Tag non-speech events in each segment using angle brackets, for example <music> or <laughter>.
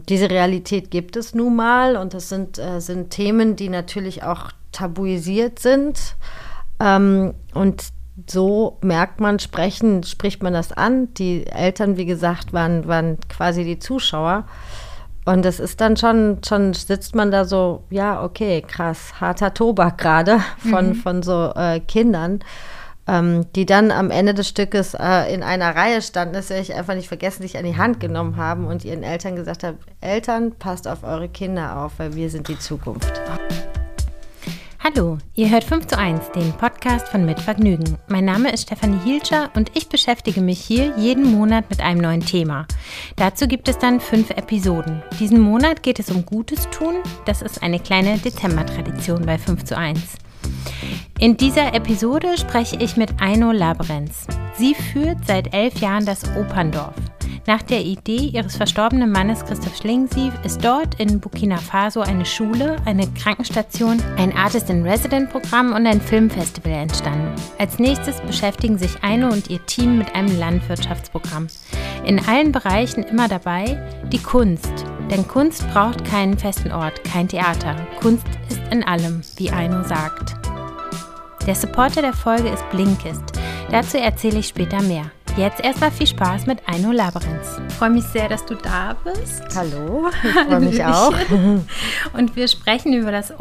ähm, diese Realität gibt es nun mal und das sind, äh, sind Themen, die natürlich auch tabuisiert sind. Ähm, und so merkt man, sprechen, spricht man das an. Die Eltern, wie gesagt, waren, waren quasi die Zuschauer. Und es ist dann schon, schon sitzt man da so, ja, okay, krass, harter Tobak gerade von, mhm. von so äh, Kindern, ähm, die dann am Ende des Stückes äh, in einer Reihe standen, das werde ich einfach nicht vergessen, sich an die Hand genommen haben und ihren Eltern gesagt haben, Eltern, passt auf eure Kinder auf, weil wir sind die Zukunft. Hallo, ihr hört 5 zu 1, den Podcast von Mit Vergnügen. Mein Name ist Stefanie Hielscher und ich beschäftige mich hier jeden Monat mit einem neuen Thema. Dazu gibt es dann fünf Episoden. Diesen Monat geht es um Gutes tun. Das ist eine kleine Dezember-Tradition bei 5 zu 1. In dieser Episode spreche ich mit Aino Labrenz. Sie führt seit elf Jahren das Operndorf. Nach der Idee ihres verstorbenen Mannes Christoph Schlingensief ist dort in Burkina Faso eine Schule, eine Krankenstation, ein Artist-in-Resident-Programm und ein Filmfestival entstanden. Als nächstes beschäftigen sich Eine und ihr Team mit einem Landwirtschaftsprogramm. In allen Bereichen immer dabei die Kunst. Denn Kunst braucht keinen festen Ort, kein Theater. Kunst ist in allem, wie Aino sagt. Der Supporter der Folge ist Blinkist. Dazu erzähle ich später mehr. Jetzt erstmal viel Spaß mit Aino Labyrinth. Ich freue mich sehr, dass du da bist. Hallo, <laughs> ich freue mich auch. Und wir sprechen über das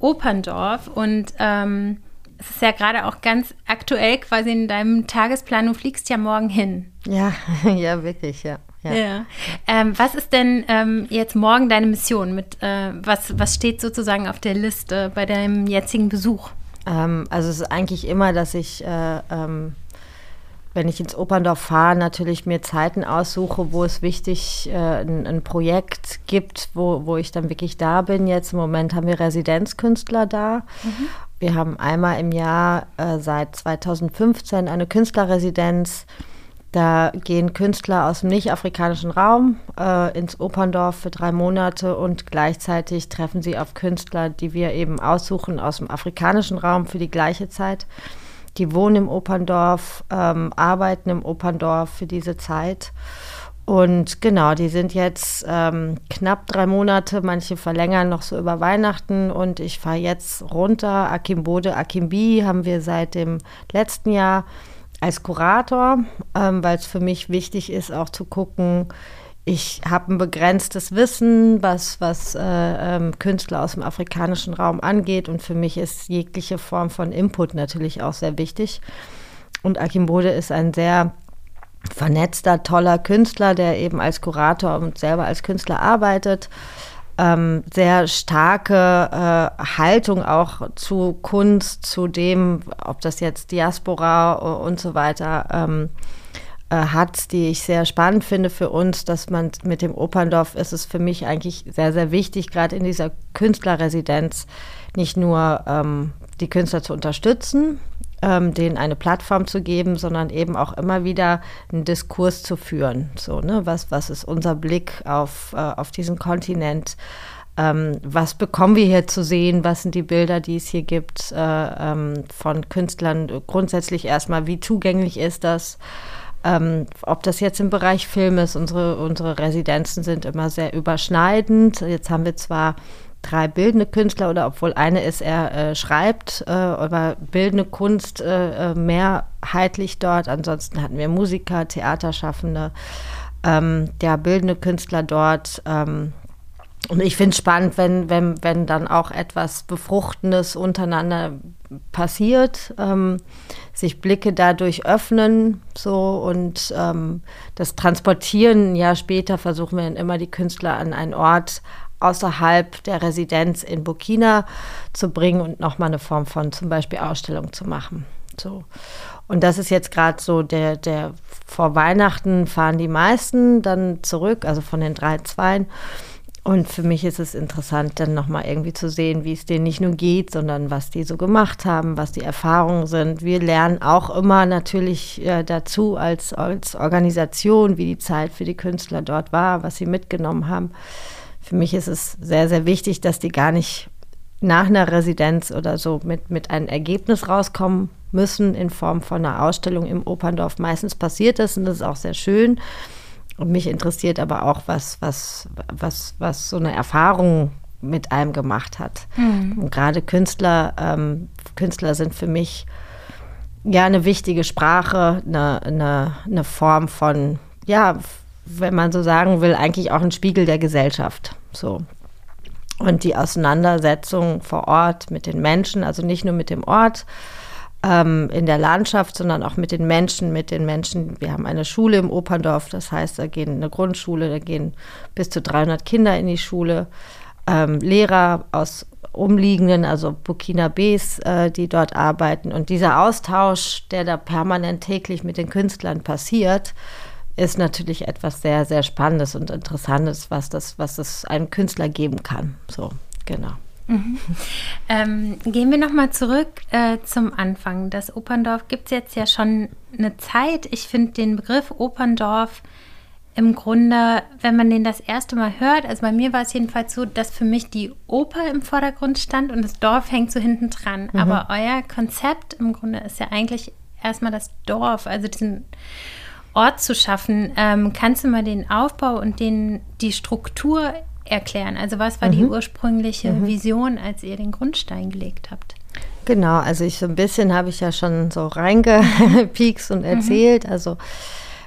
Operndorf und ähm, es ist ja gerade auch ganz aktuell quasi in deinem Tagesplan. Du fliegst ja morgen hin. Ja, <laughs> ja, wirklich, ja. Ja. ja. Ähm, was ist denn ähm, jetzt morgen deine Mission? Mit, äh, was, was steht sozusagen auf der Liste bei deinem jetzigen Besuch? Ähm, also es ist eigentlich immer, dass ich äh, ähm, wenn ich ins Operndorf fahre, natürlich mir Zeiten aussuche, wo es wichtig äh, ein, ein, Projekt gibt, wo, wo ich dann wirklich da bin. Jetzt im Moment haben wir Residenzkünstler da. Mhm. Wir haben einmal im Jahr äh, seit 2015 eine Künstlerresidenz. Da gehen Künstler aus dem nicht-afrikanischen Raum äh, ins Operndorf für drei Monate und gleichzeitig treffen sie auf Künstler, die wir eben aussuchen aus dem afrikanischen Raum für die gleiche Zeit. Die wohnen im Operndorf, ähm, arbeiten im Operndorf für diese Zeit. Und genau, die sind jetzt ähm, knapp drei Monate, manche verlängern noch so über Weihnachten und ich fahre jetzt runter. Akimbode, Akimbi haben wir seit dem letzten Jahr als Kurator, ähm, weil es für mich wichtig ist, auch zu gucken, ich habe ein begrenztes Wissen, was, was äh, ähm, Künstler aus dem afrikanischen Raum angeht. Und für mich ist jegliche Form von Input natürlich auch sehr wichtig. Und Akim Bode ist ein sehr vernetzter, toller Künstler, der eben als Kurator und selber als Künstler arbeitet. Ähm, sehr starke äh, Haltung auch zu Kunst, zu dem, ob das jetzt Diaspora und so weiter ähm, äh, hat, die ich sehr spannend finde für uns, dass man mit dem Operndorf ist es für mich eigentlich sehr, sehr wichtig, gerade in dieser Künstlerresidenz nicht nur ähm, die Künstler zu unterstützen, ähm, denen eine Plattform zu geben, sondern eben auch immer wieder einen Diskurs zu führen. So, ne? was, was ist unser Blick auf, äh, auf diesen Kontinent? Ähm, was bekommen wir hier zu sehen? Was sind die Bilder, die es hier gibt äh, ähm, von Künstlern? Grundsätzlich erstmal, wie zugänglich ist das? Ähm, ob das jetzt im Bereich Film ist, unsere, unsere Residenzen sind immer sehr überschneidend. Jetzt haben wir zwar drei bildende Künstler oder obwohl eine ist, er äh, schreibt, äh, aber bildende Kunst äh, äh mehrheitlich dort. Ansonsten hatten wir Musiker, Theaterschaffende, ähm, der bildende Künstler dort. Ähm, und ich finde es spannend, wenn, wenn, wenn dann auch etwas Befruchtendes untereinander passiert, ähm, sich Blicke dadurch öffnen, so und ähm, das Transportieren. Jahr später versuchen wir dann immer die Künstler an einen Ort außerhalb der Residenz in Burkina zu bringen und nochmal eine Form von zum Beispiel Ausstellung zu machen. So. Und das ist jetzt gerade so der, der vor Weihnachten fahren die meisten dann zurück, also von den drei Zweien. Und für mich ist es interessant, dann nochmal irgendwie zu sehen, wie es denen nicht nur geht, sondern was die so gemacht haben, was die Erfahrungen sind. Wir lernen auch immer natürlich äh, dazu als, als Organisation, wie die Zeit für die Künstler dort war, was sie mitgenommen haben. Für mich ist es sehr, sehr wichtig, dass die gar nicht nach einer Residenz oder so mit, mit einem Ergebnis rauskommen müssen in Form von einer Ausstellung im Operndorf. Meistens passiert das und das ist auch sehr schön. und mich interessiert aber auch, was, was, was, was so eine Erfahrung mit einem gemacht hat. Mhm. Und gerade Künstler, ähm, Künstler sind für mich ja eine wichtige Sprache, eine, eine, eine Form von, ja, wenn man so sagen will, eigentlich auch ein Spiegel der Gesellschaft. So. Und die Auseinandersetzung vor Ort mit den Menschen, also nicht nur mit dem Ort, ähm, in der Landschaft, sondern auch mit den Menschen, mit den Menschen. Wir haben eine Schule im Operndorf, das heißt, da gehen eine Grundschule, da gehen bis zu 300 Kinder in die Schule, ähm, Lehrer aus umliegenden, also Burkinabes, äh, die dort arbeiten. Und dieser Austausch, der da permanent täglich mit den Künstlern passiert, ist natürlich etwas sehr, sehr Spannendes und Interessantes, was das, was das einem Künstler geben kann. So, genau. Mhm. Ähm, gehen wir nochmal zurück äh, zum Anfang. Das Operndorf gibt es jetzt ja schon eine Zeit. Ich finde den Begriff Operndorf im Grunde, wenn man den das erste Mal hört, also bei mir war es jedenfalls so, dass für mich die Oper im Vordergrund stand und das Dorf hängt so hinten dran. Mhm. Aber euer Konzept im Grunde ist ja eigentlich erstmal das Dorf, also diesen Ort zu schaffen. Ähm, kannst du mal den Aufbau und den, die Struktur erklären? Also was war mhm. die ursprüngliche mhm. Vision, als ihr den Grundstein gelegt habt? Genau, also ich so ein bisschen habe ich ja schon so reingepiekst und mhm. erzählt. Mhm. Also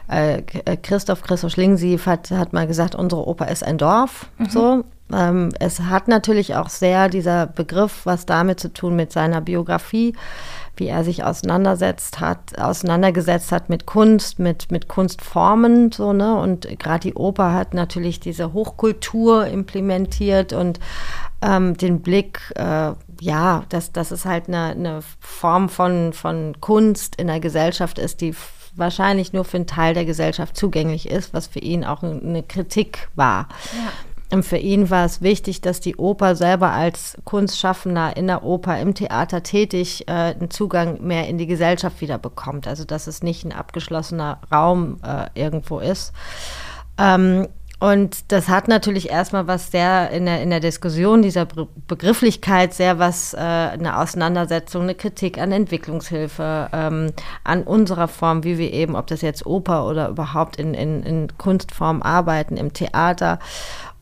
äh, Christoph Christoph Schlingsief hat, hat mal gesagt, unsere Oper ist ein Dorf. Mhm. So. Ähm, es hat natürlich auch sehr dieser Begriff was damit zu tun mit seiner Biografie wie er sich auseinandersetzt hat, auseinandergesetzt hat mit Kunst, mit, mit Kunstformen, so, ne? Und gerade die Oper hat natürlich diese Hochkultur implementiert und ähm, den Blick, äh, ja, dass, dass es halt eine, eine Form von, von Kunst in der Gesellschaft ist, die wahrscheinlich nur für einen Teil der Gesellschaft zugänglich ist, was für ihn auch eine Kritik war. Ja. Und für ihn war es wichtig, dass die Oper selber als Kunstschaffender in der Oper, im Theater tätig, äh, einen Zugang mehr in die Gesellschaft wieder bekommt. Also dass es nicht ein abgeschlossener Raum äh, irgendwo ist. Ähm, und das hat natürlich erstmal was sehr in der, in der Diskussion dieser Begrifflichkeit sehr was, äh, eine Auseinandersetzung, eine Kritik an Entwicklungshilfe, ähm, an unserer Form, wie wir eben, ob das jetzt Oper oder überhaupt in, in, in Kunstform arbeiten, im Theater.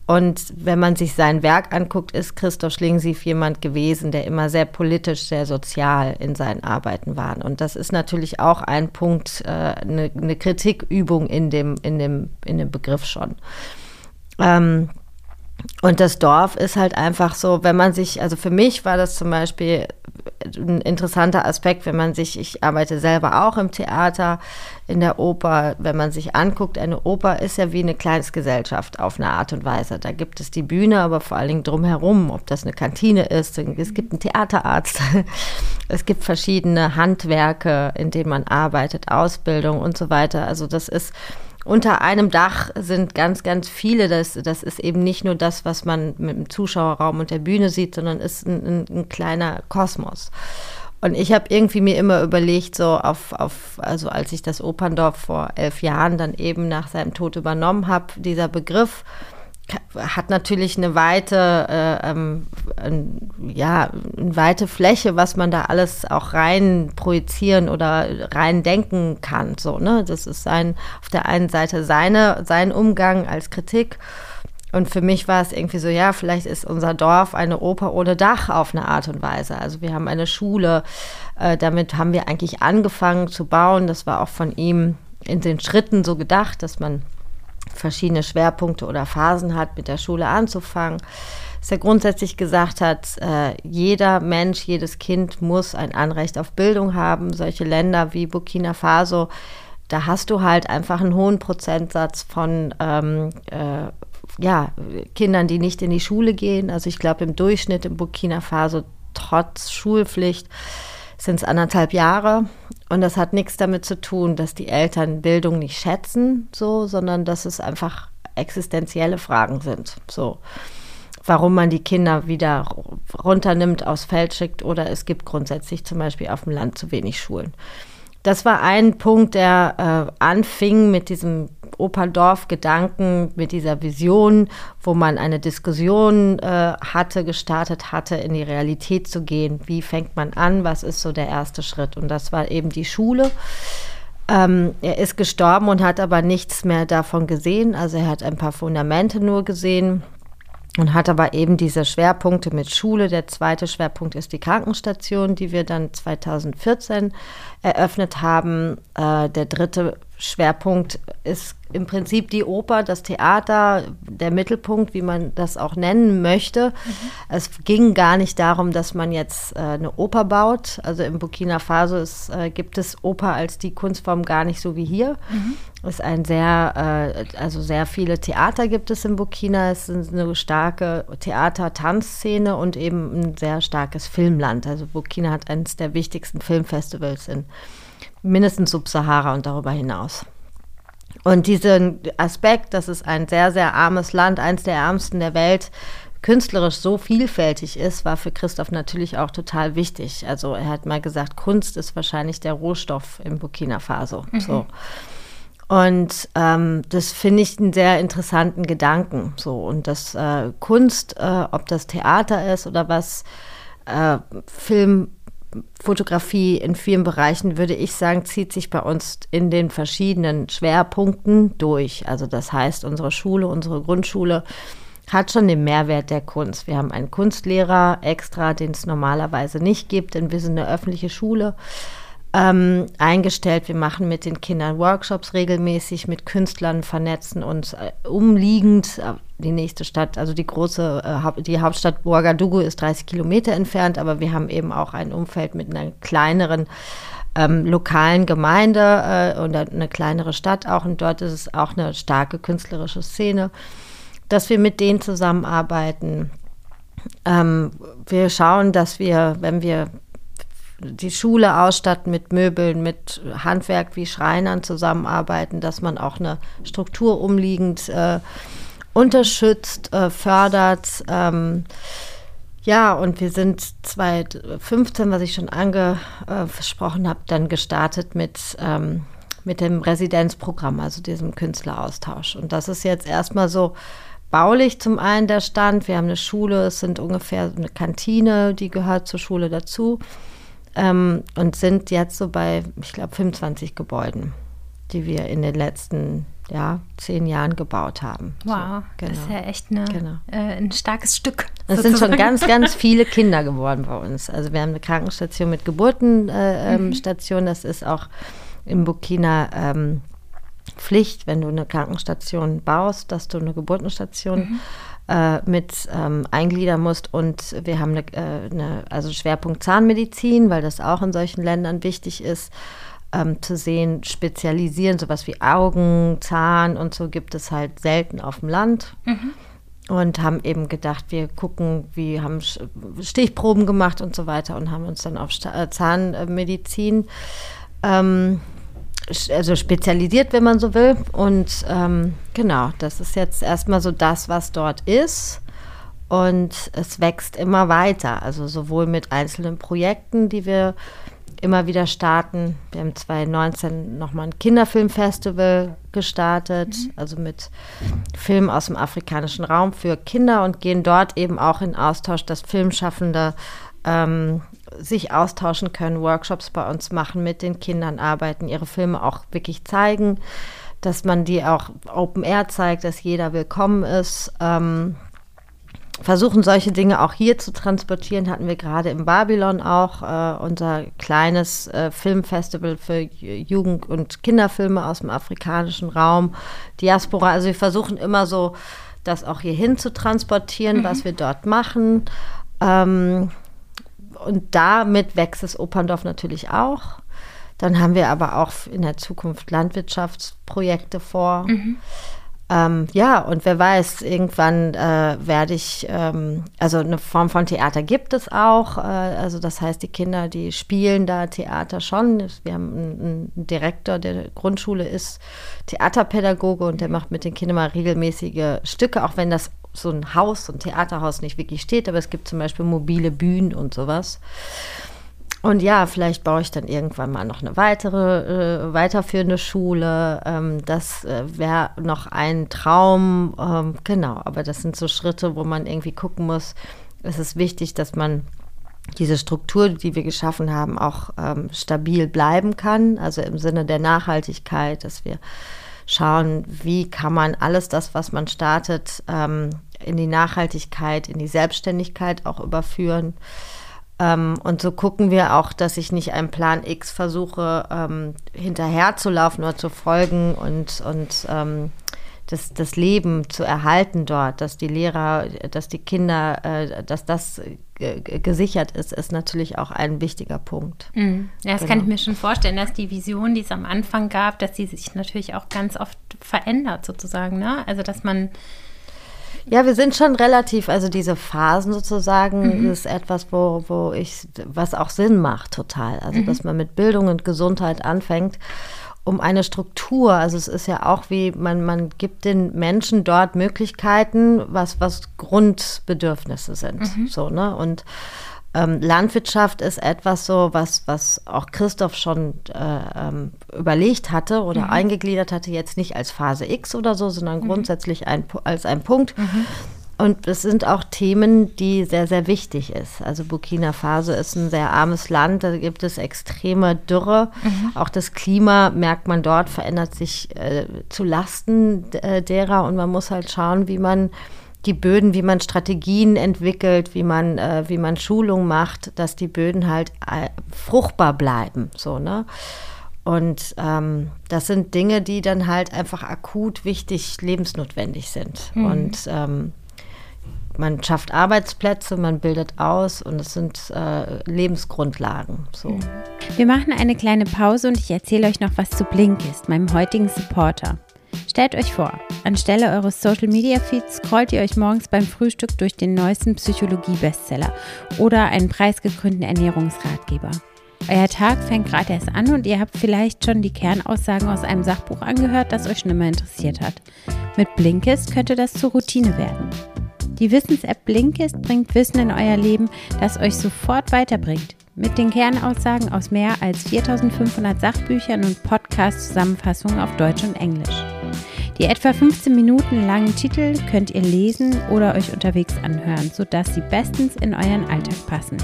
Und wenn man sich sein Werk anguckt, ist Christoph Schlingensief jemand gewesen, der immer sehr politisch, sehr sozial in seinen Arbeiten war. Und das ist natürlich auch ein Punkt, äh, eine, Kritikübung in dem, in, dem, in dem Begriff schon. Ähm, und das Dorf ist halt einfach so, wenn man sich, also für mich war das zum Beispiel ein interessanter Aspekt, wenn man sich, ich arbeite selber auch im Theater, in der Oper, wenn man sich anguckt, eine Oper ist ja wie eine Gesellschaft auf eine Art und Weise. Da gibt es die Bühne, aber vor allen Dingen drumherum, ob das eine Kantine ist, es gibt einen Theaterarzt, <laughs> es gibt verschiedene Handwerke, in denen man arbeitet, Ausbildung und so weiter. Also das ist unter einem Dach sind ganz, ganz viele. Das, das ist eben nicht nur das, was man mit dem Zuschauerraum und der Bühne sieht, sondern ist ein, ein, ein kleiner Kosmos. Und ich habe irgendwie mir immer überlegt, so auf, auf, also als ich das Operndorf vor elf Jahren dann eben nach seinem Tod übernommen habe, dieser Begriff hat natürlich eine weite, äh, ähm, ja, eine weite Fläche, was man da alles auch rein projizieren oder rein denken kann. So, ne? Das ist sein, auf der einen Seite seine, sein Umgang als Kritik. Und für mich war es irgendwie so, ja, vielleicht ist unser Dorf eine Oper ohne Dach auf eine Art und Weise. Also wir haben eine Schule, äh, damit haben wir eigentlich angefangen zu bauen. Das war auch von ihm in den Schritten so gedacht, dass man verschiedene Schwerpunkte oder Phasen hat, mit der Schule anzufangen. Dass er grundsätzlich gesagt hat, äh, jeder Mensch, jedes Kind muss ein Anrecht auf Bildung haben. Solche Länder wie Burkina Faso, da hast du halt einfach einen hohen Prozentsatz von ähm, äh, ja, Kindern, die nicht in die Schule gehen. Also ich glaube im Durchschnitt in Burkina Faso trotz Schulpflicht sind es anderthalb Jahre. Und das hat nichts damit zu tun, dass die Eltern Bildung nicht schätzen, so, sondern dass es einfach existenzielle Fragen sind. So. Warum man die Kinder wieder runternimmt, aufs Feld schickt oder es gibt grundsätzlich zum Beispiel auf dem Land zu wenig Schulen. Das war ein Punkt, der äh, anfing mit diesem Operndorf-Gedanken, mit dieser Vision, wo man eine Diskussion äh, hatte, gestartet hatte, in die Realität zu gehen. Wie fängt man an? Was ist so der erste Schritt? Und das war eben die Schule. Ähm, er ist gestorben und hat aber nichts mehr davon gesehen. Also er hat ein paar Fundamente nur gesehen und hat aber eben diese Schwerpunkte mit Schule. Der zweite Schwerpunkt ist die Krankenstation, die wir dann 2014 eröffnet haben. Äh, der dritte Schwerpunkt ist im Prinzip die Oper, das Theater, der Mittelpunkt, wie man das auch nennen möchte. Mhm. Es ging gar nicht darum, dass man jetzt äh, eine Oper baut. Also in Burkina Faso ist, äh, gibt es Oper als die Kunstform gar nicht so wie hier. Mhm. Es ist ein sehr, äh, also sehr viele Theater gibt es in Burkina. Es ist eine starke Theater-Tanzszene und eben ein sehr starkes Filmland. Also Burkina hat eines der wichtigsten Filmfestivals in mindestens Subsahara und darüber hinaus. Und diesen Aspekt, dass es ein sehr, sehr armes Land, eins der ärmsten der Welt, künstlerisch so vielfältig ist, war für Christoph natürlich auch total wichtig. Also er hat mal gesagt, Kunst ist wahrscheinlich der Rohstoff im Burkina Faso. Mhm. So. Und ähm, das finde ich einen sehr interessanten Gedanken. So und das äh, Kunst, äh, ob das Theater ist oder was, äh, Film, Fotografie in vielen Bereichen, würde ich sagen, zieht sich bei uns in den verschiedenen Schwerpunkten durch. Also das heißt, unsere Schule, unsere Grundschule hat schon den Mehrwert der Kunst. Wir haben einen Kunstlehrer extra, den es normalerweise nicht gibt, denn wir sind eine öffentliche Schule ähm, eingestellt. Wir machen mit den Kindern Workshops regelmäßig, mit Künstlern vernetzen uns äh, umliegend. Äh, die nächste Stadt, also die große, äh, die Hauptstadt Ouagadougou ist 30 Kilometer entfernt, aber wir haben eben auch ein Umfeld mit einer kleineren ähm, lokalen Gemeinde äh, und eine kleinere Stadt auch. Und dort ist es auch eine starke künstlerische Szene, dass wir mit denen zusammenarbeiten. Ähm, wir schauen, dass wir, wenn wir die Schule ausstatten mit Möbeln, mit Handwerk wie Schreinern zusammenarbeiten, dass man auch eine Struktur umliegend äh, unterstützt, äh, fördert. Ähm, ja, und wir sind 2015, was ich schon angesprochen habe, dann gestartet mit, ähm, mit dem Residenzprogramm, also diesem Künstleraustausch. Und das ist jetzt erstmal so baulich zum einen der Stand. Wir haben eine Schule, es sind ungefähr eine Kantine, die gehört zur Schule dazu ähm, und sind jetzt so bei, ich glaube, 25 Gebäuden, die wir in den letzten ja, zehn Jahren gebaut haben. Wow, so, genau. das ist ja echt eine, genau. äh, ein starkes Stück. Es sind schon ganz, ganz <laughs> viele Kinder geworden bei uns. Also wir haben eine Krankenstation mit Geburtenstation. Äh, mhm. Das ist auch in Burkina ähm, Pflicht, wenn du eine Krankenstation baust, dass du eine Geburtenstation mhm äh, mit ähm, eingliedern musst. Und wir haben eine, äh, eine, also Schwerpunkt Zahnmedizin, weil das auch in solchen Ländern wichtig ist. Ähm, zu sehen, spezialisieren, sowas wie Augen, Zahn und so gibt es halt selten auf dem Land. Mhm. Und haben eben gedacht, wir gucken, wie haben Stichproben gemacht und so weiter und haben uns dann auf äh, Zahnmedizin ähm, also spezialisiert, wenn man so will. Und ähm, genau, das ist jetzt erstmal so das, was dort ist. Und es wächst immer weiter, also sowohl mit einzelnen Projekten, die wir immer wieder starten. Wir haben 2019 nochmal ein Kinderfilmfestival gestartet, mhm. also mit Filmen aus dem afrikanischen Raum für Kinder und gehen dort eben auch in Austausch, dass Filmschaffende ähm, sich austauschen können, Workshops bei uns machen, mit den Kindern arbeiten, ihre Filme auch wirklich zeigen, dass man die auch Open Air zeigt, dass jeder willkommen ist. Ähm, versuchen solche Dinge auch hier zu transportieren, hatten wir gerade im Babylon auch äh, unser kleines äh, Filmfestival für Jugend- und Kinderfilme aus dem afrikanischen Raum, Diaspora. Also wir versuchen immer so, das auch hierhin zu transportieren, mhm. was wir dort machen. Ähm, und damit wächst das Operndorf natürlich auch. Dann haben wir aber auch in der Zukunft Landwirtschaftsprojekte vor. Mhm. Ähm, ja, und wer weiß, irgendwann äh, werde ich, ähm, also eine Form von Theater gibt es auch. Äh, also das heißt, die Kinder, die spielen da Theater schon. Wir haben einen, einen Direktor der Grundschule ist Theaterpädagoge und der macht mit den Kindern mal regelmäßige Stücke, auch wenn das so ein Haus, so ein Theaterhaus nicht wirklich steht, aber es gibt zum Beispiel mobile Bühnen und sowas. Und ja, vielleicht baue ich dann irgendwann mal noch eine weitere, äh, weiterführende Schule. Ähm, das äh, wäre noch ein Traum. Ähm, genau, aber das sind so Schritte, wo man irgendwie gucken muss. Es ist wichtig, dass man diese Struktur, die wir geschaffen haben, auch ähm, stabil bleiben kann. Also im Sinne der Nachhaltigkeit, dass wir schauen, wie kann man alles das, was man startet, ähm, in die Nachhaltigkeit, in die Selbstständigkeit auch überführen. Ähm, und so gucken wir auch, dass ich nicht einem Plan X versuche, ähm, hinterherzulaufen oder zu folgen und, und ähm, das, das Leben zu erhalten dort, dass die Lehrer, dass die Kinder, äh, dass das gesichert ist, ist natürlich auch ein wichtiger Punkt. Mhm. Ja, das genau. kann ich mir schon vorstellen, dass die Vision, die es am Anfang gab, dass die sich natürlich auch ganz oft verändert sozusagen. Ne? Also dass man ja, wir sind schon relativ, also diese Phasen sozusagen mhm. ist etwas, wo, wo ich, was auch Sinn macht total. Also, mhm. dass man mit Bildung und Gesundheit anfängt um eine Struktur. Also es ist ja auch wie, man, man gibt den Menschen dort Möglichkeiten, was, was Grundbedürfnisse sind. Mhm. So, ne? Und ähm, Landwirtschaft ist etwas so, was, was auch Christoph schon äh, ähm, überlegt hatte oder mhm. eingegliedert hatte, jetzt nicht als Phase X oder so, sondern mhm. grundsätzlich ein, als ein Punkt. Und es sind auch Themen, die sehr, sehr wichtig ist. Also Burkina Faso ist ein sehr armes Land, da gibt es extreme Dürre. Mhm. Auch das Klima, merkt man dort, verändert sich äh, zu Lasten äh, derer. Und man muss halt schauen, wie man die Böden, wie man Strategien entwickelt, wie man, äh, wie man Schulung macht, dass die Böden halt äh, fruchtbar bleiben. So, ne? Und ähm, das sind Dinge, die dann halt einfach akut wichtig, lebensnotwendig sind. Mhm. Und ähm, man schafft Arbeitsplätze, man bildet aus und es sind äh, Lebensgrundlagen. So. Mhm. Wir machen eine kleine Pause und ich erzähle euch noch was zu Blinkist, meinem heutigen Supporter. Stellt euch vor, anstelle eures Social Media Feeds scrollt ihr euch morgens beim Frühstück durch den neuesten Psychologie-Bestseller oder einen preisgekrönten Ernährungsratgeber. Euer Tag fängt gerade erst an und ihr habt vielleicht schon die Kernaussagen aus einem Sachbuch angehört, das euch schon immer interessiert hat. Mit Blinkist könnte das zur Routine werden. Die Wissens-App Blinkist bringt Wissen in euer Leben, das euch sofort weiterbringt. Mit den Kernaussagen aus mehr als 4500 Sachbüchern und Podcast-Zusammenfassungen auf Deutsch und Englisch. Die etwa 15 Minuten langen Titel könnt ihr lesen oder euch unterwegs anhören, sodass sie bestens in euren Alltag passen.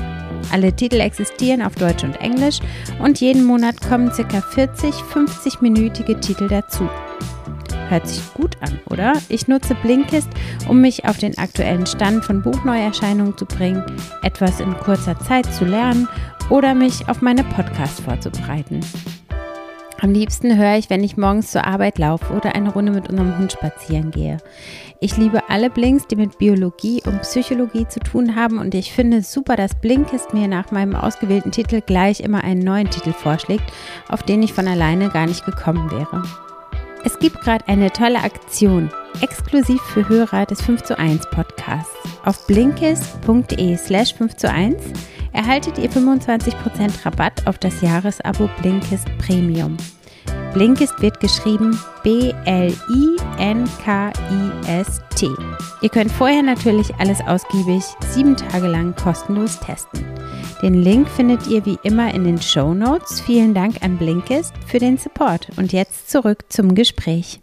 Alle Titel existieren auf Deutsch und Englisch und jeden Monat kommen ca. 40 50-minütige Titel dazu. Hört sich gut an, oder? Ich nutze Blinkist, um mich auf den aktuellen Stand von Buchneuerscheinungen zu bringen, etwas in kurzer Zeit zu lernen oder mich auf meine Podcasts vorzubereiten. Am liebsten höre ich, wenn ich morgens zur Arbeit laufe oder eine Runde mit unserem Hund spazieren gehe. Ich liebe alle Blinks, die mit Biologie und Psychologie zu tun haben und ich finde es super, dass Blinkist mir nach meinem ausgewählten Titel gleich immer einen neuen Titel vorschlägt, auf den ich von alleine gar nicht gekommen wäre. Es gibt gerade eine tolle Aktion, exklusiv für Hörer des 5 zu 1 Podcasts. Auf blinkist.de slash 5 zu 1 erhaltet ihr 25% Rabatt auf das Jahresabo Blinkist Premium. Blinkist wird geschrieben B-L-I-N-K-I-S-T. Ihr könnt vorher natürlich alles ausgiebig sieben Tage lang kostenlos testen. Den Link findet ihr wie immer in den Show Notes. Vielen Dank an Blinkist für den Support. Und jetzt zurück zum Gespräch.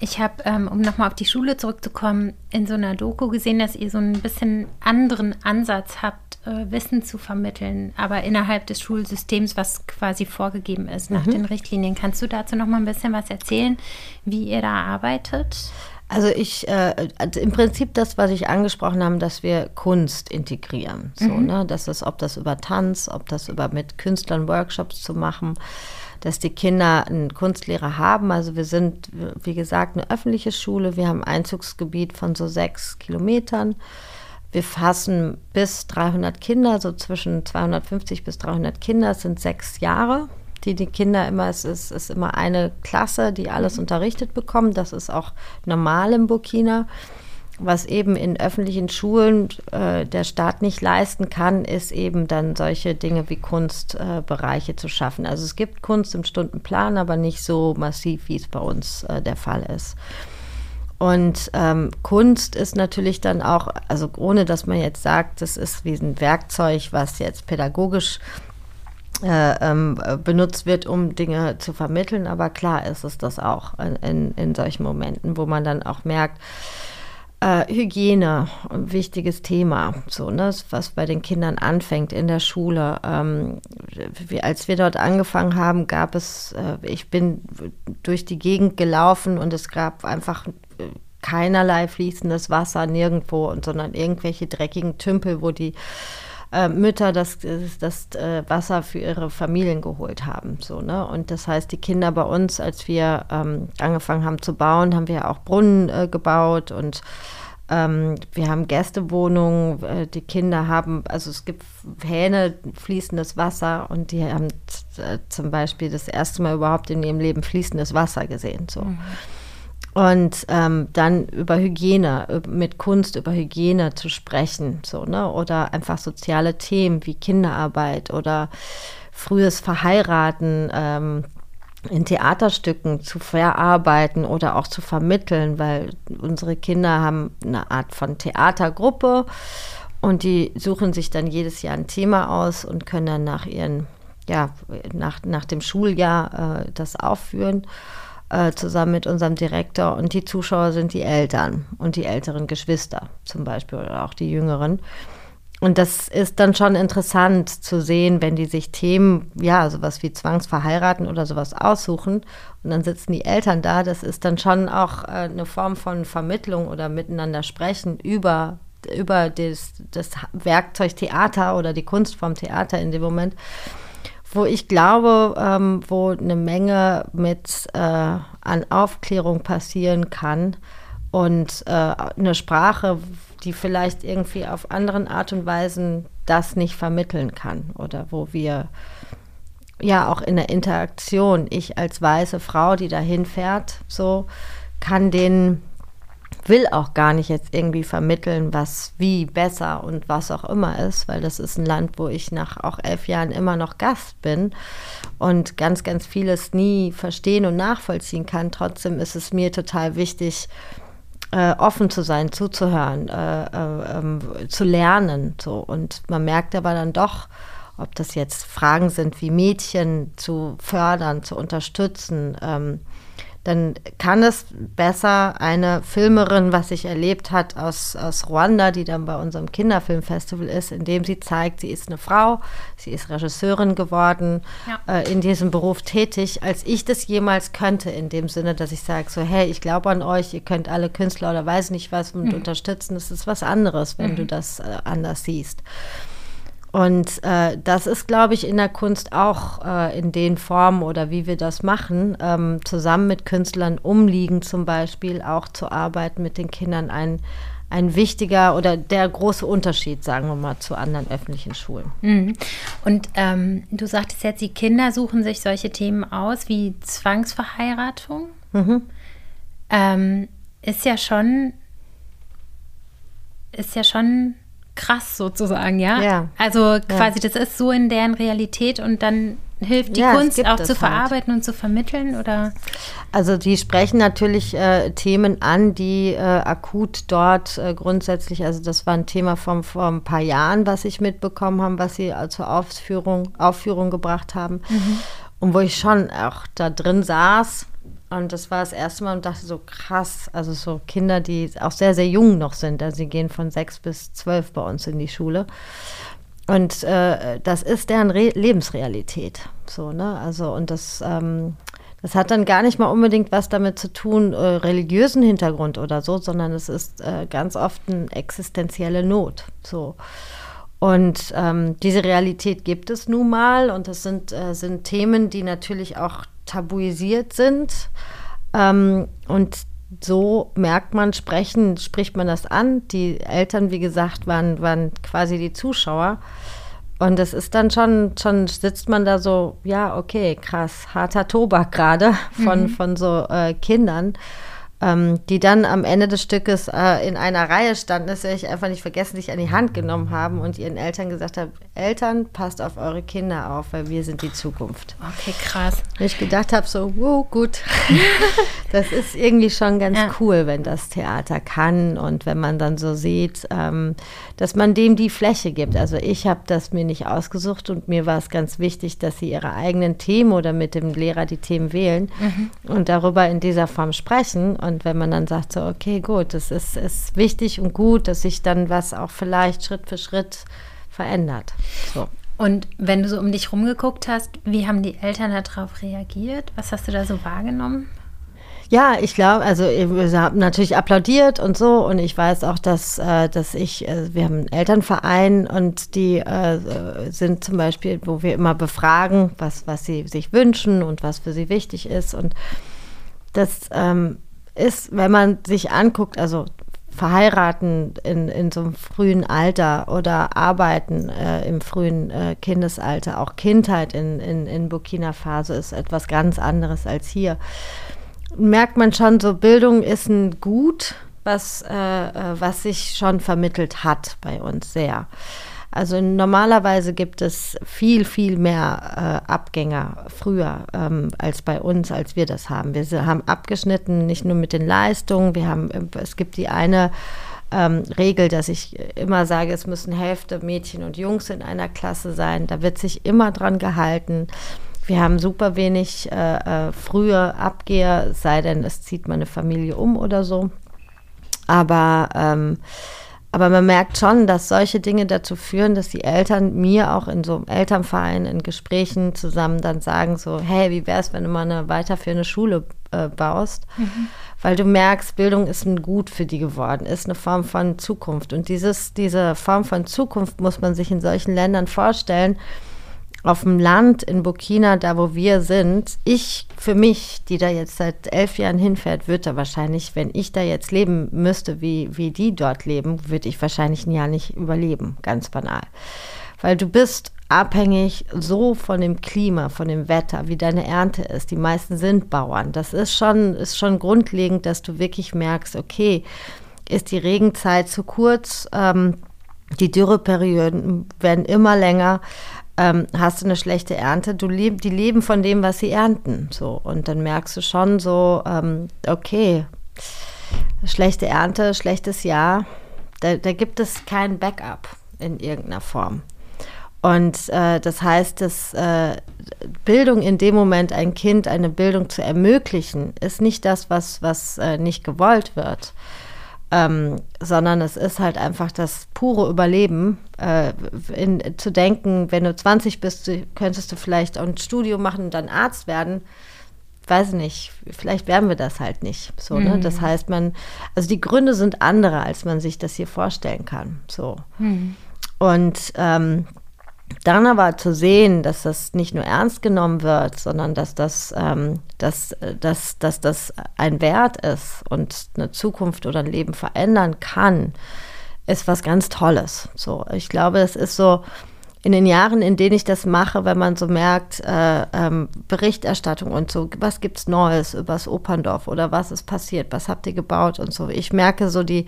Ich habe, ähm, um nochmal auf die Schule zurückzukommen, in so einer Doku gesehen, dass ihr so ein bisschen anderen Ansatz habt, äh, Wissen zu vermitteln, aber innerhalb des Schulsystems, was quasi vorgegeben ist nach mhm. den Richtlinien. Kannst du dazu nochmal ein bisschen was erzählen, wie ihr da arbeitet? Also ich, äh, also im Prinzip das, was ich angesprochen habe, dass wir Kunst integrieren. So, mhm. ne? Das ist, ob das über Tanz, ob das über mit Künstlern Workshops zu machen, dass die Kinder einen Kunstlehrer haben. Also wir sind, wie gesagt, eine öffentliche Schule. Wir haben ein Einzugsgebiet von so sechs Kilometern. Wir fassen bis 300 Kinder, so zwischen 250 bis 300 Kinder. Es sind sechs Jahre die die Kinder immer, es ist, ist immer eine Klasse, die alles mhm. unterrichtet bekommen. Das ist auch normal im Burkina. Was eben in öffentlichen Schulen äh, der Staat nicht leisten kann, ist eben dann solche Dinge wie Kunstbereiche äh, zu schaffen. Also es gibt Kunst im Stundenplan, aber nicht so massiv, wie es bei uns äh, der Fall ist. Und ähm, Kunst ist natürlich dann auch, also ohne dass man jetzt sagt, das ist wie ein Werkzeug, was jetzt pädagogisch äh, ähm, benutzt wird, um Dinge zu vermitteln. Aber klar ist es das auch in, in, in solchen Momenten, wo man dann auch merkt, Äh, Hygiene, ein wichtiges Thema, so, ne, was bei den Kindern anfängt in der Schule. Ähm, wie, als wir dort angefangen haben, gab es, äh, ich bin durch die Gegend gelaufen und es gab einfach äh, keinerlei fließendes Wasser nirgendwo, sondern irgendwelche dreckigen Tümpel, wo die äh, Mütter das, das, das äh, Wasser für ihre Familien geholt haben. So, ne? Und das heißt, die Kinder bei uns, als wir ähm, angefangen haben zu bauen, haben wir auch Brunnen äh, gebaut und ähm, wir haben Gästewohnungen, äh, die Kinder haben, also es gibt Hähne, fließendes Wasser und die haben äh, zum Beispiel das erste Mal überhaupt in ihrem Leben fließendes Wasser gesehen. So. Mhm. Und ähm, dann über Hygiene, mit Kunst über Hygiene zu sprechen, so, ne? Oder einfach soziale Themen wie Kinderarbeit oder frühes Verheiraten ähm, in Theaterstücken zu verarbeiten oder auch zu vermitteln, weil unsere Kinder haben eine Art von Theatergruppe und die suchen sich dann jedes Jahr ein Thema aus und können dann nach ihren, ja, nach, nach dem Schuljahr äh, das aufführen äh, zusammen mit unserem Direktor und die Zuschauer sind die Eltern und die älteren Geschwister zum Beispiel oder auch die jüngeren. Und das ist dann schon interessant zu sehen, wenn die sich Themen, ja, sowas wie Zwangsverheiraten oder sowas aussuchen und dann sitzen die Eltern da. Das ist dann schon auch äh, eine Form von Vermittlung oder miteinander sprechen über, über das, das Werkzeug Theater oder die Kunst vom Theater in dem Moment wo ich glaube, ähm, wo eine Menge mit äh, an Aufklärung passieren kann und äh, eine Sprache, die vielleicht irgendwie auf anderen Art und Weisen das nicht vermitteln kann oder wo wir ja auch in der Interaktion, ich als weiße Frau, die dahin fährt, so kann den will auch gar nicht jetzt irgendwie vermitteln, was wie besser und was auch immer ist, weil das ist ein Land, wo ich nach auch elf Jahren immer noch Gast bin und ganz, ganz vieles nie verstehen und nachvollziehen kann. Trotzdem ist es mir total wichtig, äh, offen zu sein, zuzuhören, äh, äh, ähm, zu lernen. So. Und man merkt aber dann doch, ob das jetzt Fragen sind wie Mädchen zu fördern, zu unterstützen. Ähm, dann kann es besser eine Filmerin, was sich erlebt hat aus, aus Ruanda, die dann bei unserem Kinderfilmfestival ist, indem sie zeigt, sie ist eine Frau, sie ist Regisseurin geworden, ja. äh, in diesem Beruf tätig, als ich das jemals könnte, in dem Sinne, dass ich sage so, hey, ich glaube an euch, ihr könnt alle Künstler oder weiß nicht was mit mhm. unterstützen. Das ist was anderes, wenn mhm. du das äh, anders siehst. Und äh, das ist, glaube ich, in der Kunst auch äh, in den Formen oder wie wir das machen, ähm, zusammen mit Künstlern umliegen zum Beispiel, auch zu arbeiten mit den Kindern ein, ein wichtiger oder der große Unterschied, sagen wir mal, zu anderen öffentlichen Schulen. Mhm. Und ähm, du sagtest jetzt, die Kinder suchen sich solche Themen aus wie Zwangsverheiratung. Mhm. Ähm, ist ja schon, ist ja schon krass sozusagen, ja? ja. Also quasi, ja. das ist so in deren Realität und dann hilft die ja, Kunst auch zu halt. verarbeiten und zu vermitteln oder? Also die sprechen natürlich äh, Themen an, die äh, akut dort äh, grundsätzlich, also das war ein Thema von vor ein paar Jahren, was ich mitbekommen habe, was sie äh, zur Aufführung, Aufführung gebracht haben mhm. und wo ich schon auch da drin saß und das war das erste Mal und dachte so krass, also so Kinder, die auch sehr, sehr jung noch sind. Also sie gehen von sechs bis zwölf bei uns in die Schule. Und äh, das ist deren Re Lebensrealität. So, ne? Also, und das, ähm, das hat dann gar nicht mal unbedingt was damit zu tun, äh, religiösen Hintergrund oder so, sondern es ist äh, ganz oft eine existenzielle Not. So. Und ähm, diese Realität gibt es nun mal und das sind, äh, sind Themen, die natürlich auch tabuisiert sind. Ähm, und so merkt man, sprechen, spricht man das an. Die Eltern, wie gesagt, waren, waren quasi die Zuschauer. Und es ist dann schon, schon sitzt man da so, ja, okay, krass, harter Tobak gerade von, mhm. von so äh, Kindern ähm, die dann am Ende des Stückes äh, in einer Reihe standen, das werde ich einfach nicht vergessen, sich an die Hand genommen haben und ihren Eltern gesagt haben, Eltern, passt auf eure Kinder auf, weil wir sind die Zukunft. Okay, krass. Und ich gedacht habe so, wow, gut, <laughs> das ist irgendwie schon ganz ja. cool, wenn das Theater kann und wenn man dann so sieht, ähm, dass man dem die Fläche gibt. Also ich habe das mir nicht ausgesucht und mir war es ganz wichtig, dass sie ihre eigenen Themen oder mit dem Lehrer die Themen wählen mhm. und darüber in dieser Form sprechen Und wenn man dann sagt, so, okay, gut, es ist, ist wichtig und gut, dass sich dann was auch vielleicht Schritt für Schritt verändert. So. Und wenn du so um dich rumgeguckt hast, wie haben die Eltern darauf reagiert? Was hast du da so wahrgenommen? Ja, ich glaube, also wir haben natürlich applaudiert und so und ich weiß auch, dass, äh, dass ich, äh, wir haben einen Elternverein und die äh, sind zum Beispiel, wo wir immer befragen, was, was sie sich wünschen und was für sie wichtig ist und das ähm, ist, wenn man sich anguckt, also verheiraten in, in so einem frühen Alter oder arbeiten äh, im frühen äh, Kindesalter, auch Kindheit in, in, in Burkina Faso ist etwas ganz anderes als hier. Merkt man schon, so Bildung ist ein Gut, was, äh, äh was sich schon vermittelt hat bei uns sehr. Also normalerweise gibt es viel, viel mehr äh, Abgänger früher ähm, als bei uns, als wir das haben. Wir haben abgeschnitten, nicht nur mit den Leistungen, wir haben, es gibt die eine ähm, Regel, dass ich immer sage, es müssen Hälfte Mädchen und Jungs in einer Klasse sein. Da wird sich immer dran gehalten. Wir haben super wenig äh, äh, frühe Abgeher, sei denn, es zieht meine Familie um oder so. Aber ähm, aber man merkt schon, dass solche Dinge dazu führen, dass die Eltern mir auch in so einem Elternverein, in Gesprächen zusammen dann sagen so, hey, wie wäre es, wenn du mal eine weiterführende Schule äh, baust? Mhm. Weil du merkst, Bildung ist ein Gut für die geworden, ist eine Form von Zukunft. Und dieses, diese Form von Zukunft muss man sich in solchen Ländern vorstellen, auf dem Land in Burkina, da wo wir sind, ich für mich, die da jetzt seit elf Jahren hinfährt, würde da wahrscheinlich, wenn ich da jetzt leben müsste, wie, wie die dort leben, würde ich wahrscheinlich ein Jahr nicht überleben, ganz banal. Weil du bist abhängig so von dem Klima, von dem Wetter, wie deine Ernte ist. Die meisten sind Bauern. Das ist schon, ist schon grundlegend, dass du wirklich merkst, okay, ist die Regenzeit zu kurz, ähm, die Dürreperioden werden immer länger ähm, hast du eine schlechte Ernte, du leb, die leben von dem, was sie ernten. So. Und dann merkst du schon so, ähm, okay, schlechte Ernte, schlechtes Jahr, da, da gibt es kein Backup in irgendeiner Form. Und äh, das heißt, dass äh, Bildung in dem Moment, ein Kind eine Bildung zu ermöglichen, ist nicht das, was, was äh, nicht gewollt wird ähm, sondern es ist halt einfach das pure Überleben, äh, in, zu denken, wenn du 20 bist, könntest du vielleicht ein Studium machen und dann Arzt werden. Weiß nicht, vielleicht werden wir das halt nicht. So, mhm. ne? Das heißt, man, also die Gründe sind andere, als man sich das hier vorstellen kann. So. Mhm. Und ähm, dann aber zu sehen, dass das nicht nur ernst genommen wird, sondern dass das, ähm, dass, dass, dass das ein Wert ist und eine Zukunft oder ein Leben verändern kann, ist was ganz Tolles. So, ich glaube, es ist so in den Jahren, in denen ich das mache, wenn man so merkt, äh, ähm, Berichterstattung und so, was gibt's Neues über das Operndorf oder was ist passiert, was habt ihr gebaut und so. Ich merke so die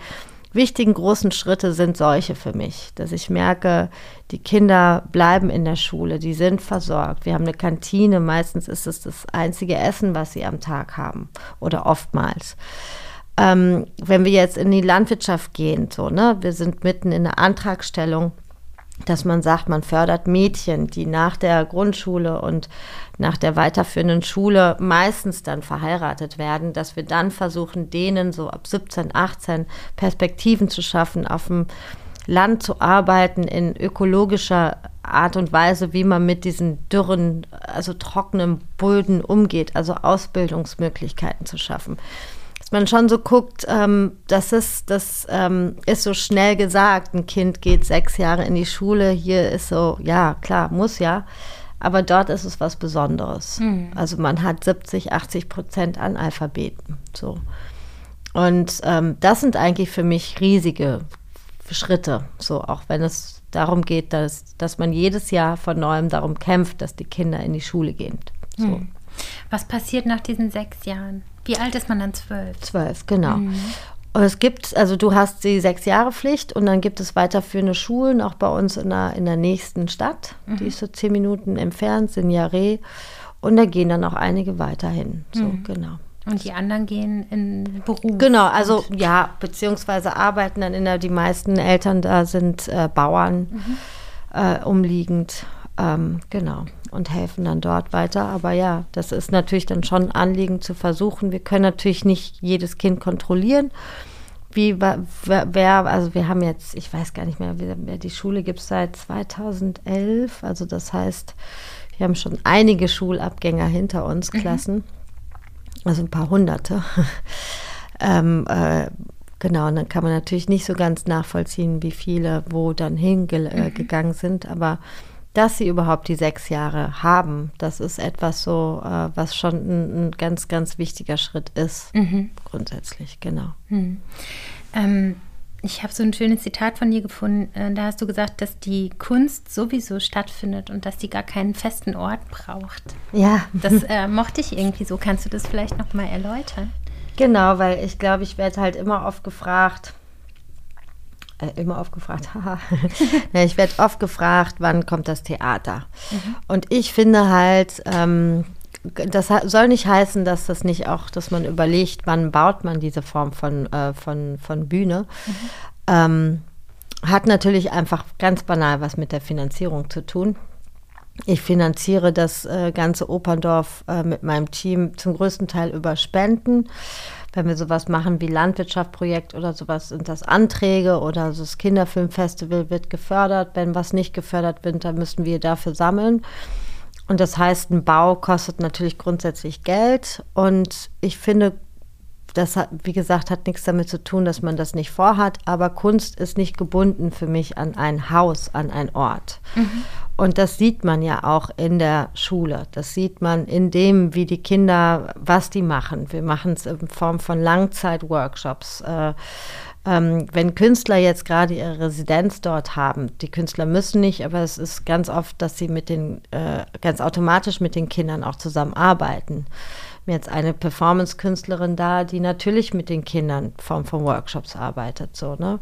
wichtigen großen Schritte sind solche für mich, dass ich merke, die Kinder bleiben in der Schule, die sind versorgt. Wir haben eine Kantine, meistens ist es das einzige Essen, was sie am Tag haben oder oftmals. Ähm, wenn wir jetzt in die Landwirtschaft gehen, so, ne, wir sind mitten in der Antragstellung dass man sagt, man fördert Mädchen, die nach der Grundschule und nach der weiterführenden Schule meistens dann verheiratet werden, dass wir dann versuchen, denen so ab 17, 18 Perspektiven zu schaffen, auf dem Land zu arbeiten in ökologischer Art und Weise, wie man mit diesen dürren, also trockenen Böden umgeht, also Ausbildungsmöglichkeiten zu schaffen dass man schon so guckt, ähm, das ist, das ähm, ist so schnell gesagt. Ein Kind geht sechs Jahre in die Schule, hier ist so, ja, klar, muss ja. Aber dort ist es was Besonderes. Mhm. Also man hat 70, 80 Prozent Analphabeten. So. Und ähm, das sind eigentlich für mich riesige Schritte. So, auch wenn es darum geht, dass, dass man jedes Jahr von neuem darum kämpft, dass die Kinder in die Schule gehen. So. Mhm. Was passiert nach diesen sechs Jahren? Wie alt ist man dann? Zwölf? Zwölf, genau. Mhm. Und es gibt, also du hast die sechs Jahre Pflicht und dann gibt es weiterführende Schulen, auch bei uns in der, in der nächsten Stadt. Mhm. Die ist so zehn Minuten entfernt, Signare. Und da gehen dann auch einige weiterhin. So, mhm. genau. Und die anderen gehen in Beruf. Genau, also ja, beziehungsweise arbeiten dann in der, die meisten Eltern da sind äh, Bauern mhm. äh, umliegend. Ähm, genau. Und helfen dann dort weiter. Aber ja, das ist natürlich dann schon ein Anliegen zu versuchen. Wir können natürlich nicht jedes Kind kontrollieren. Wie, wer, also wir haben jetzt, ich weiß gar nicht mehr, die Schule gibt es seit 2011. Also das heißt, wir haben schon einige Schulabgänger hinter uns, mhm. Klassen. Also ein paar Hunderte. <laughs> ähm, äh, Genau, und dann kann man natürlich nicht so ganz nachvollziehen, wie viele wo dann hingegangen mhm. sind, aber dass sie überhaupt die sechs Jahre haben, das ist etwas so, äh, was schon ein, ein, ganz, ganz wichtiger Schritt ist, mhm. grundsätzlich, genau. Mhm. Ähm, ich habe so ein schönes Zitat von dir gefunden. Äh, da hast du gesagt, dass die Kunst sowieso stattfindet und dass die gar keinen festen Ort braucht. Ja. Das <laughs> äh, mochte ich irgendwie so. Kannst du das vielleicht noch mal erläutern? Genau, weil ich glaube, ich werde halt immer oft gefragt, äh, immer oft gefragt, <laughs> haha. <laughs> ja, ich werde oft gefragt, wann kommt das Theater? Mhm. Und ich finde halt, ähm, das soll nicht heißen, dass das nicht auch, dass man überlegt, wann baut man diese Form von, äh, von, von Bühne. Mhm. Ähm, hat natürlich einfach ganz banal was mit der Finanzierung zu tun. Ich finanziere das äh, ganze Operndorf äh, mit meinem Team zum größten Teil über Spenden. Wenn wir sowas machen wie Landwirtschaftsprojekt oder sowas, sind das Anträge oder das Kinderfilmfestival wird gefördert. Wenn was nicht gefördert wird, dann müssen wir dafür sammeln. Und das heißt, ein Bau kostet natürlich grundsätzlich Geld. Und ich finde, das hat, wie gesagt, hat nichts damit zu tun, dass man das nicht vorhat, aber Kunst ist nicht gebunden für mich an ein Haus, an einen Ort. Mhm. Und das sieht man ja auch in der Schule. Das sieht man in dem, wie die Kinder, was die machen. Wir machen es in Form von Langzeitworkshops. Äh, ähm, wenn Künstler jetzt gerade ihre Residenz dort haben, die Künstler müssen nicht, aber es ist ganz oft, dass sie mit den, äh, ganz automatisch mit den Kindern auch zusammenarbeiten jetzt eine Performance-Künstlerin da, die natürlich mit den Kindern in Form von Workshops arbeitet. So, ne?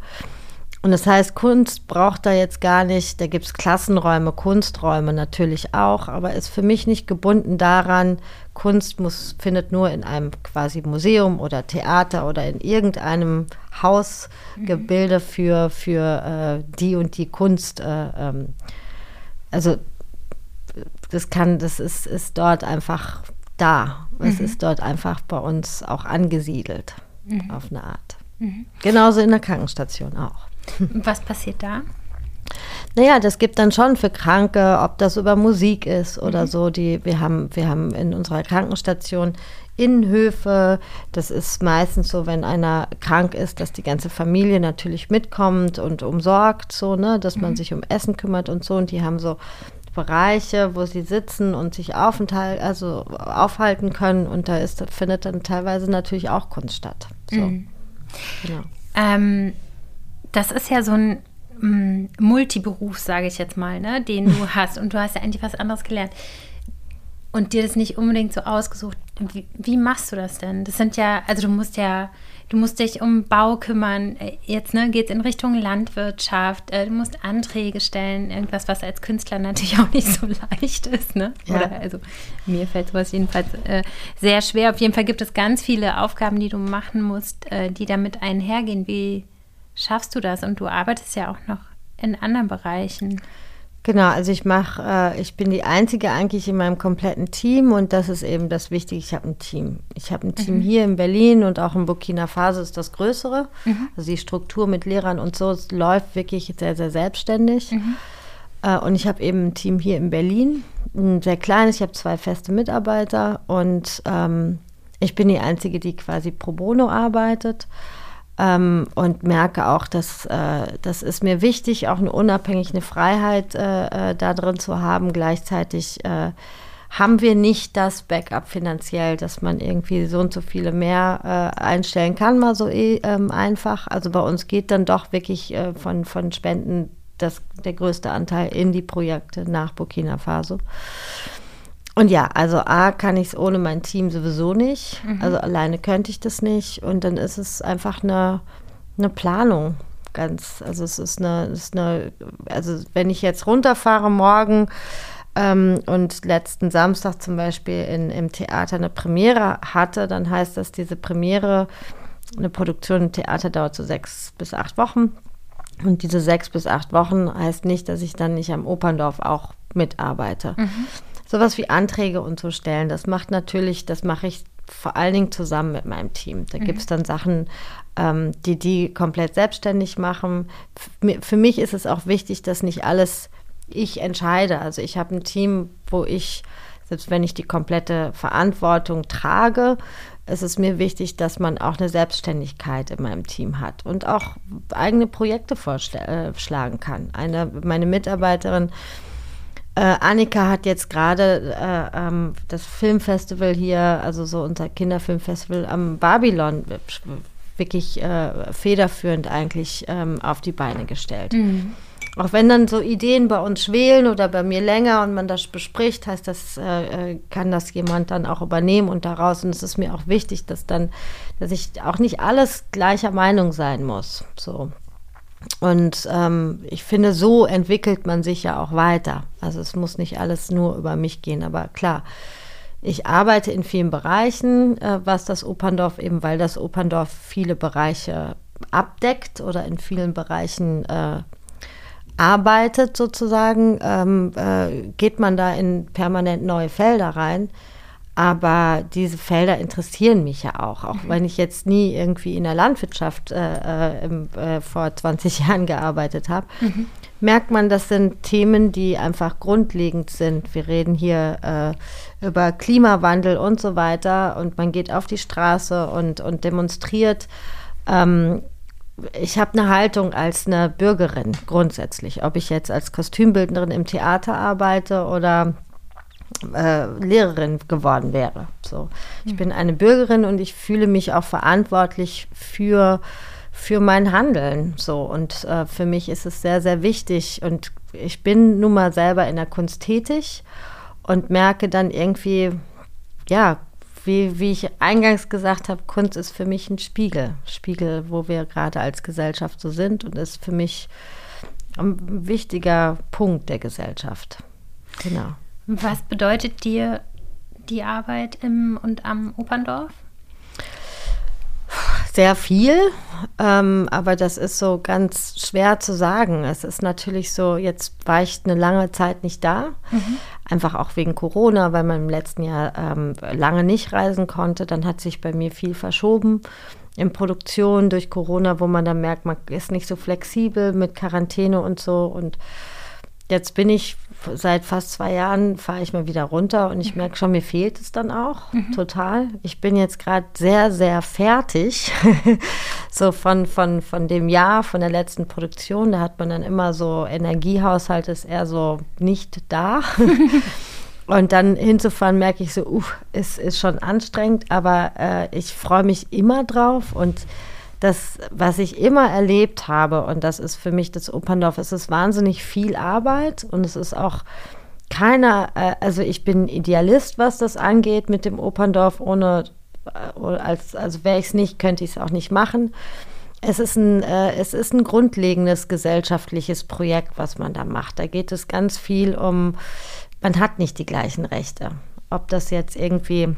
Und das heißt, Kunst braucht da jetzt gar nicht, da gibt es Klassenräume, Kunsträume natürlich auch, aber ist für mich nicht gebunden daran, Kunst muss, findet nur in einem quasi Museum oder Theater oder in irgendeinem Hausgebilde für, für äh, die und die Kunst. Äh, ähm, also das kann, das ist, ist dort einfach da. Es mhm. ist dort einfach bei uns auch angesiedelt, mhm. auf eine Art. Mhm. Genauso in der Krankenstation auch. <laughs> Was passiert da? Naja, das gibt dann schon für Kranke, ob das über Musik ist oder mhm. so. Die, wir, haben, wir haben in unserer Krankenstation Innenhöfe. Das ist meistens so, wenn einer krank ist, dass die ganze Familie natürlich mitkommt und umsorgt, so, ne, dass man mhm. sich um Essen kümmert und so. Und die haben so Bereiche, wo sie sitzen und sich aufenthalt, also aufhalten können. Und da ist, findet dann teilweise natürlich auch Kunst statt. So. Mhm. Genau. Ähm, das ist ja so ein mm, Multiberuf, sage ich jetzt mal, ne, den du <laughs> hast. Und du hast ja eigentlich was anderes gelernt. Und dir das nicht unbedingt so ausgesucht. Wie, wie machst du das denn? Das sind ja, also du musst ja du musst dich um Bau kümmern. Äh, jetzt ne, geht es in Richtung Landwirtschaft. Äh, du musst Anträge stellen. Irgendwas, was als Künstler natürlich auch nicht so <laughs> leicht ist. Ne? Ja. Oder also mir fällt sowas jedenfalls äh, sehr schwer. Auf jeden Fall gibt es ganz viele Aufgaben, die du machen musst, äh, die damit einhergehen. Wie schaffst du das? Und du arbeitest ja auch noch in anderen Bereichen. Genau, also ich mache, äh, ich bin die Einzige eigentlich in meinem kompletten Team und das ist eben das Wichtige, ich habe ein Team. Ich habe ein Team mhm. hier in Berlin und auch in Burkina Faso ist das Größere. Mhm. Also die Struktur mit Lehrern und so läuft wirklich sehr, sehr selbstständig. Mhm. Äh, und ich habe eben ein Team hier in Berlin, ein sehr kleines, ich habe zwei feste Mitarbeiter und ähm, ich bin die Einzige, die quasi pro bono arbeitet. Ähm, und merke auch, dass äh, das ist mir wichtig, auch eine unabhängige eine Freiheit äh, äh, da drin zu haben. Gleichzeitig äh, haben wir nicht das Backup finanziell, dass man irgendwie so und so viele mehr äh, einstellen kann, mal so eh, ähm, einfach. Also bei uns geht dann doch wirklich äh, von, von Spenden das, der größte Anteil in die Projekte nach Burkina Faso. Und ja, also A kann ich es ohne mein Team sowieso nicht. Mhm. Also alleine könnte ich das nicht. Und dann ist es einfach eine, eine Planung. Ganz, also es ist eine, es ist eine, also wenn ich jetzt runterfahre morgen ähm, und letzten Samstag zum Beispiel in, im Theater eine Premiere hatte, dann heißt das, diese Premiere, eine Produktion im Theater dauert so sechs bis acht Wochen. Und diese sechs bis acht Wochen heißt nicht, dass ich dann nicht am Operndorf auch mitarbeite. Mhm. Sowas wie Anträge und so stellen, das macht natürlich, das mache ich vor allen Dingen zusammen mit meinem Team. Da mhm. gibt es dann Sachen, ähm, die die komplett selbstständig machen. Für mich ist es auch wichtig, dass nicht alles ich entscheide. Also ich habe ein Team, wo ich, selbst wenn ich die komplette Verantwortung trage, es ist mir wichtig, dass man auch eine Selbstständigkeit in meinem Team hat und auch eigene Projekte vorschlagen äh, kann. Eine, meine Mitarbeiterin äh, Annika hat jetzt gerade äh, ähm, das Filmfestival hier, also so unser Kinderfilmfestival am Babylon wirklich äh, federführend eigentlich ähm, auf die Beine gestellt. Mhm. Auch wenn dann so Ideen bei uns schwelen oder bei mir länger und man das bespricht, heißt das, äh, äh, kann das jemand dann auch übernehmen und daraus. Und es ist mir auch wichtig, dass dann, dass ich auch nicht alles gleicher Meinung sein muss. So. Und ähm, ich finde, so entwickelt man sich ja auch weiter. Also es muss nicht alles nur über mich gehen, aber klar. Ich arbeite in vielen Bereichen, äh, was das Operndorf eben, weil das Operndorf viele Bereiche abdeckt oder in vielen Bereichen äh, arbeitet sozusagen, ähm, äh, geht man da in permanent neue Felder rein. Aber diese Felder interessieren mich ja auch, auch mhm. wenn ich jetzt nie irgendwie in der Landwirtschaft äh, äh im, äh, vor 20 <laughs> Jahren gearbeitet habe. Mhm. Merkt man, das sind Themen, die einfach grundlegend sind. Wir reden hier äh, über Klimawandel und so weiter und man geht auf die Straße und, und demonstriert. Ähm, ich habe eine Haltung als eine Bürgerin grundsätzlich, ob ich jetzt als Kostümbildnerin im Theater arbeite oder äh, Lehrerin geworden wäre. So, ich mhm. bin eine Bürgerin und ich fühle mich auch verantwortlich für für mein Handeln. So und äh, für mich ist es sehr sehr wichtig und ich bin nun mal selber in der Kunst tätig und merke dann irgendwie ja wie, wie ich eingangs gesagt habe, Kunst ist für mich ein Spiegel. Spiegel, wo wir gerade als Gesellschaft so sind und ist für mich ein wichtiger Punkt der Gesellschaft. Genau. Was bedeutet dir die Arbeit im und am Operndorf? sehr viel, ähm, aber das ist so ganz schwer zu sagen. Es ist natürlich so, jetzt war ich eine lange Zeit nicht da, mhm. einfach auch wegen Corona, weil man im letzten Jahr ähm, lange nicht reisen konnte. Dann hat sich bei mir viel verschoben in Produktion durch Corona, wo man dann merkt, man ist nicht so flexibel mit Quarantäne und so und Jetzt bin ich seit fast zwei Jahren, fahre ich mal wieder runter und ich mhm. merke schon, mir fehlt es dann auch mhm. total. Ich bin jetzt gerade sehr, sehr fertig. <laughs> so von, von, von dem Jahr, von der letzten Produktion. Da hat man dann immer so, Energiehaushalt ist eher so nicht da. <laughs> und dann hinzufahren, merke ich so, uh, es ist schon anstrengend, aber äh, ich freue mich immer drauf und das, was ich immer erlebt habe, und das ist für mich das Operndorf, es ist wahnsinnig viel Arbeit und es ist auch keiner, äh, also ich bin Idealist, was das angeht mit dem Operndorf, ohne, äh, als, also wäre ich es nicht, könnte ich es auch nicht machen. Es ist, ein, äh, es ist ein grundlegendes gesellschaftliches Projekt, was man da macht. Da geht es ganz viel um, man hat nicht die gleichen Rechte. Ob das jetzt irgendwie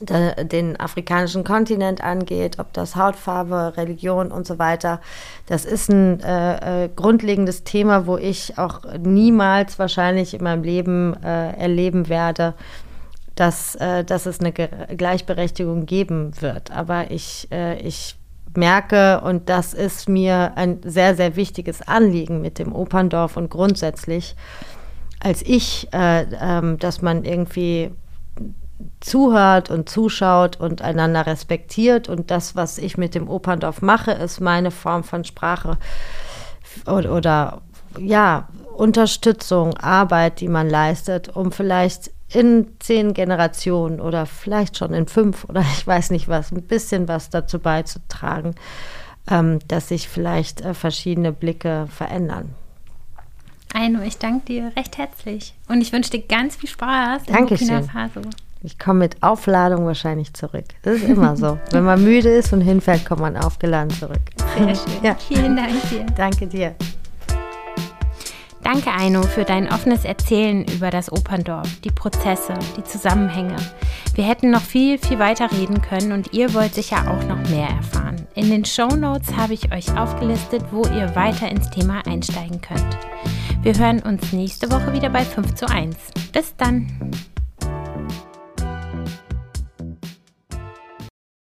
den afrikanischen Kontinent angeht, ob das Hautfarbe, Religion und so weiter. Das ist ein äh, äh, grundlegendes Thema, wo ich auch niemals wahrscheinlich in meinem Leben äh, erleben werde, dass, äh, dass es eine Ge Gleichberechtigung geben wird. Aber ich, äh, ich merke, und das ist mir ein sehr, sehr wichtiges Anliegen mit dem Operndorf und grundsätzlich, als ich, äh, ähm, dass man irgendwie zuhört und zuschaut und einander respektiert. Und das, was ich mit dem Operndorf mache, ist meine Form von Sprache oder, oder ja, Unterstützung, Arbeit, die man leistet, um vielleicht in zehn Generationen oder vielleicht schon in fünf oder <laughs> ich weiß nicht was, ein bisschen was dazu beizutragen, ähm, dass sich vielleicht äh, verschiedene Blicke verändern. Aino, ich danke dir recht herzlich und ich wünsche dir ganz viel Spaß in Burkina Faso. Ich komme mit Aufladung wahrscheinlich zurück. Das ist immer so. <laughs> Wenn man müde ist und hinfällt, kommt man aufgeladen zurück. Sehr schön. Ja. Vielen Dank dir. Danke dir. Danke, Aino, für dein offenes Erzählen über das Operndorf, die Prozesse, die Zusammenhänge. Wir hätten noch viel, viel weiter reden können und ihr wollt sicher auch noch mehr erfahren. In den Show Notes habe ich euch aufgelistet, wo ihr weiter ins Thema einsteigen könnt. Wir hören uns nächste Woche wieder bei 5 zu 1. Bis dann!